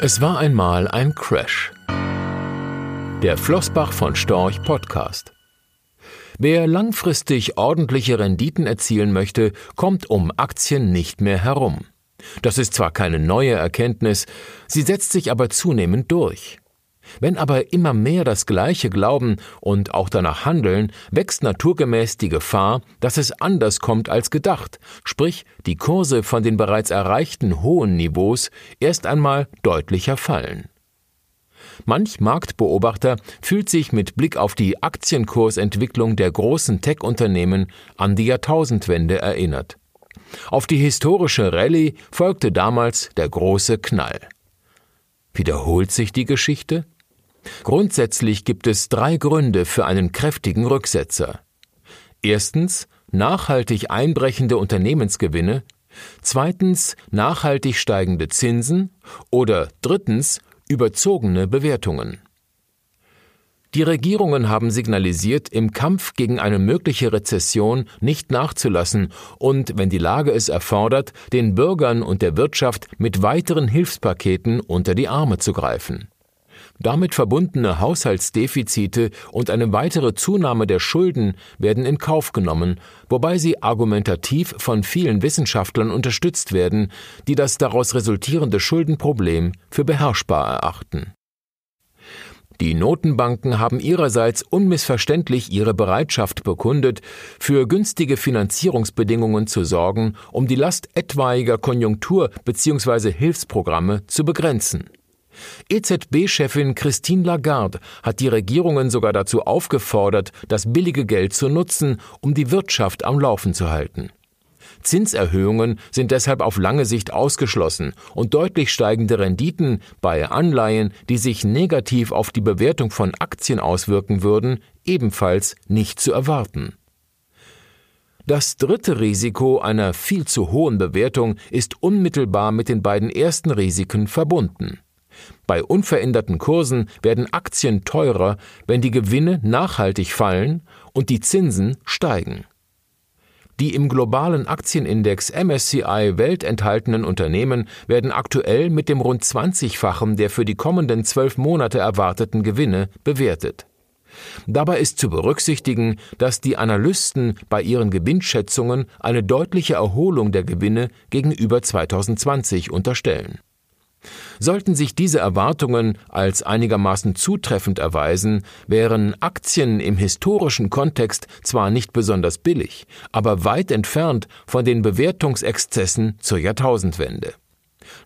Es war einmal ein Crash. Der Flossbach von Storch Podcast. Wer langfristig ordentliche Renditen erzielen möchte, kommt um Aktien nicht mehr herum. Das ist zwar keine neue Erkenntnis, sie setzt sich aber zunehmend durch. Wenn aber immer mehr das Gleiche glauben und auch danach handeln, wächst naturgemäß die Gefahr, dass es anders kommt als gedacht, sprich die Kurse von den bereits erreichten hohen Niveaus erst einmal deutlicher fallen. Manch Marktbeobachter fühlt sich mit Blick auf die Aktienkursentwicklung der großen Tech-Unternehmen an die Jahrtausendwende erinnert. Auf die historische Rallye folgte damals der große Knall. Wiederholt sich die Geschichte? Grundsätzlich gibt es drei Gründe für einen kräftigen Rücksetzer. Erstens nachhaltig einbrechende Unternehmensgewinne, zweitens nachhaltig steigende Zinsen oder drittens überzogene Bewertungen. Die Regierungen haben signalisiert, im Kampf gegen eine mögliche Rezession nicht nachzulassen und, wenn die Lage es erfordert, den Bürgern und der Wirtschaft mit weiteren Hilfspaketen unter die Arme zu greifen. Damit verbundene Haushaltsdefizite und eine weitere Zunahme der Schulden werden in Kauf genommen, wobei sie argumentativ von vielen Wissenschaftlern unterstützt werden, die das daraus resultierende Schuldenproblem für beherrschbar erachten. Die Notenbanken haben ihrerseits unmissverständlich ihre Bereitschaft bekundet, für günstige Finanzierungsbedingungen zu sorgen, um die Last etwaiger Konjunktur- bzw. Hilfsprogramme zu begrenzen. EZB-Chefin Christine Lagarde hat die Regierungen sogar dazu aufgefordert, das billige Geld zu nutzen, um die Wirtschaft am Laufen zu halten. Zinserhöhungen sind deshalb auf lange Sicht ausgeschlossen und deutlich steigende Renditen bei Anleihen, die sich negativ auf die Bewertung von Aktien auswirken würden, ebenfalls nicht zu erwarten. Das dritte Risiko einer viel zu hohen Bewertung ist unmittelbar mit den beiden ersten Risiken verbunden. Bei unveränderten Kursen werden Aktien teurer, wenn die Gewinne nachhaltig fallen und die Zinsen steigen. Die im globalen Aktienindex MSCI Welt enthaltenen Unternehmen werden aktuell mit dem rund 20-fachen der für die kommenden zwölf Monate erwarteten Gewinne bewertet. Dabei ist zu berücksichtigen, dass die Analysten bei ihren Gewinnschätzungen eine deutliche Erholung der Gewinne gegenüber 2020 unterstellen. Sollten sich diese Erwartungen als einigermaßen zutreffend erweisen, wären Aktien im historischen Kontext zwar nicht besonders billig, aber weit entfernt von den Bewertungsexzessen zur Jahrtausendwende.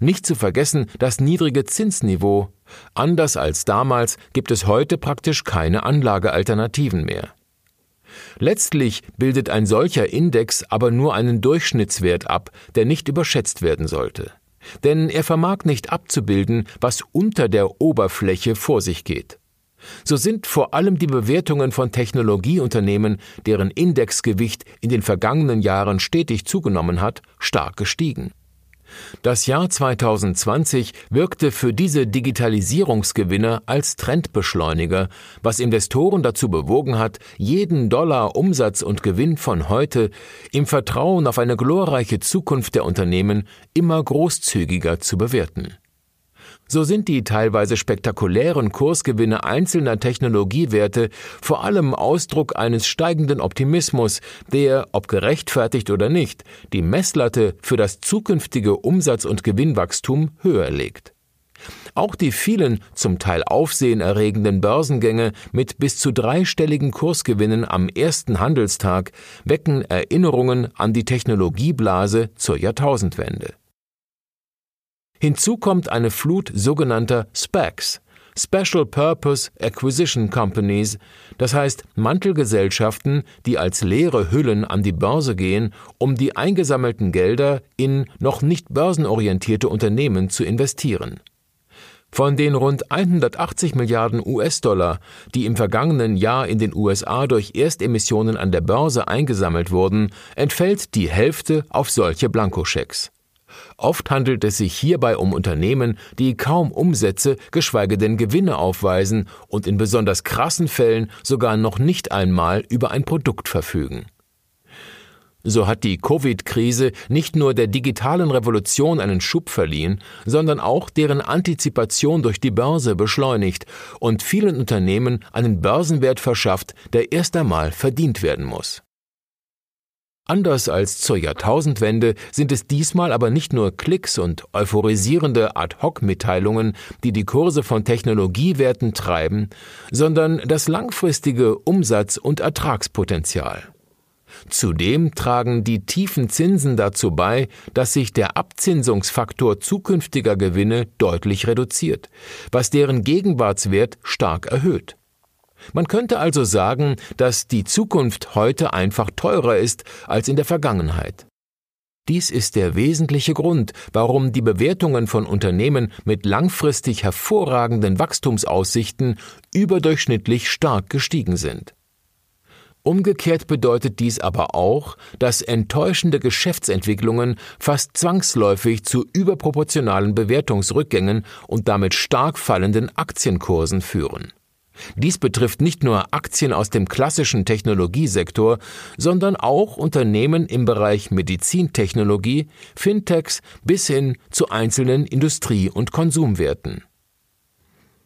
Nicht zu vergessen das niedrige Zinsniveau. Anders als damals gibt es heute praktisch keine Anlagealternativen mehr. Letztlich bildet ein solcher Index aber nur einen Durchschnittswert ab, der nicht überschätzt werden sollte denn er vermag nicht abzubilden, was unter der Oberfläche vor sich geht. So sind vor allem die Bewertungen von Technologieunternehmen, deren Indexgewicht in den vergangenen Jahren stetig zugenommen hat, stark gestiegen. Das Jahr 2020 wirkte für diese Digitalisierungsgewinner als Trendbeschleuniger, was Investoren dazu bewogen hat, jeden Dollar Umsatz und Gewinn von heute im Vertrauen auf eine glorreiche Zukunft der Unternehmen immer großzügiger zu bewerten. So sind die teilweise spektakulären Kursgewinne einzelner Technologiewerte vor allem Ausdruck eines steigenden Optimismus, der, ob gerechtfertigt oder nicht, die Messlatte für das zukünftige Umsatz- und Gewinnwachstum höher legt. Auch die vielen, zum Teil aufsehenerregenden Börsengänge mit bis zu dreistelligen Kursgewinnen am ersten Handelstag wecken Erinnerungen an die Technologieblase zur Jahrtausendwende. Hinzu kommt eine Flut sogenannter SPACs, Special Purpose Acquisition Companies, das heißt Mantelgesellschaften, die als leere Hüllen an die Börse gehen, um die eingesammelten Gelder in noch nicht börsenorientierte Unternehmen zu investieren. Von den rund 180 Milliarden US-Dollar, die im vergangenen Jahr in den USA durch Erstemissionen an der Börse eingesammelt wurden, entfällt die Hälfte auf solche Blankoschecks. Oft handelt es sich hierbei um Unternehmen, die kaum Umsätze, geschweige denn Gewinne aufweisen und in besonders krassen Fällen sogar noch nicht einmal über ein Produkt verfügen. So hat die Covid-Krise nicht nur der digitalen Revolution einen Schub verliehen, sondern auch deren Antizipation durch die Börse beschleunigt und vielen Unternehmen einen Börsenwert verschafft, der erst einmal verdient werden muss. Anders als zur Jahrtausendwende sind es diesmal aber nicht nur Klicks und euphorisierende Ad-hoc-Mitteilungen, die die Kurse von Technologiewerten treiben, sondern das langfristige Umsatz- und Ertragspotenzial. Zudem tragen die tiefen Zinsen dazu bei, dass sich der Abzinsungsfaktor zukünftiger Gewinne deutlich reduziert, was deren Gegenwartswert stark erhöht. Man könnte also sagen, dass die Zukunft heute einfach teurer ist als in der Vergangenheit. Dies ist der wesentliche Grund, warum die Bewertungen von Unternehmen mit langfristig hervorragenden Wachstumsaussichten überdurchschnittlich stark gestiegen sind. Umgekehrt bedeutet dies aber auch, dass enttäuschende Geschäftsentwicklungen fast zwangsläufig zu überproportionalen Bewertungsrückgängen und damit stark fallenden Aktienkursen führen. Dies betrifft nicht nur Aktien aus dem klassischen Technologiesektor, sondern auch Unternehmen im Bereich Medizintechnologie, Fintechs bis hin zu einzelnen Industrie- und Konsumwerten.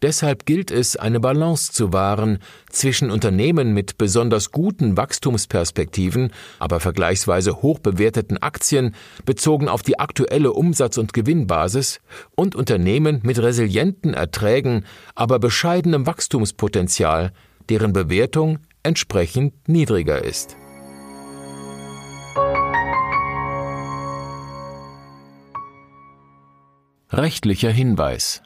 Deshalb gilt es, eine Balance zu wahren zwischen Unternehmen mit besonders guten Wachstumsperspektiven, aber vergleichsweise hoch bewerteten Aktien bezogen auf die aktuelle Umsatz- und Gewinnbasis und Unternehmen mit resilienten Erträgen, aber bescheidenem Wachstumspotenzial, deren Bewertung entsprechend niedriger ist. Rechtlicher Hinweis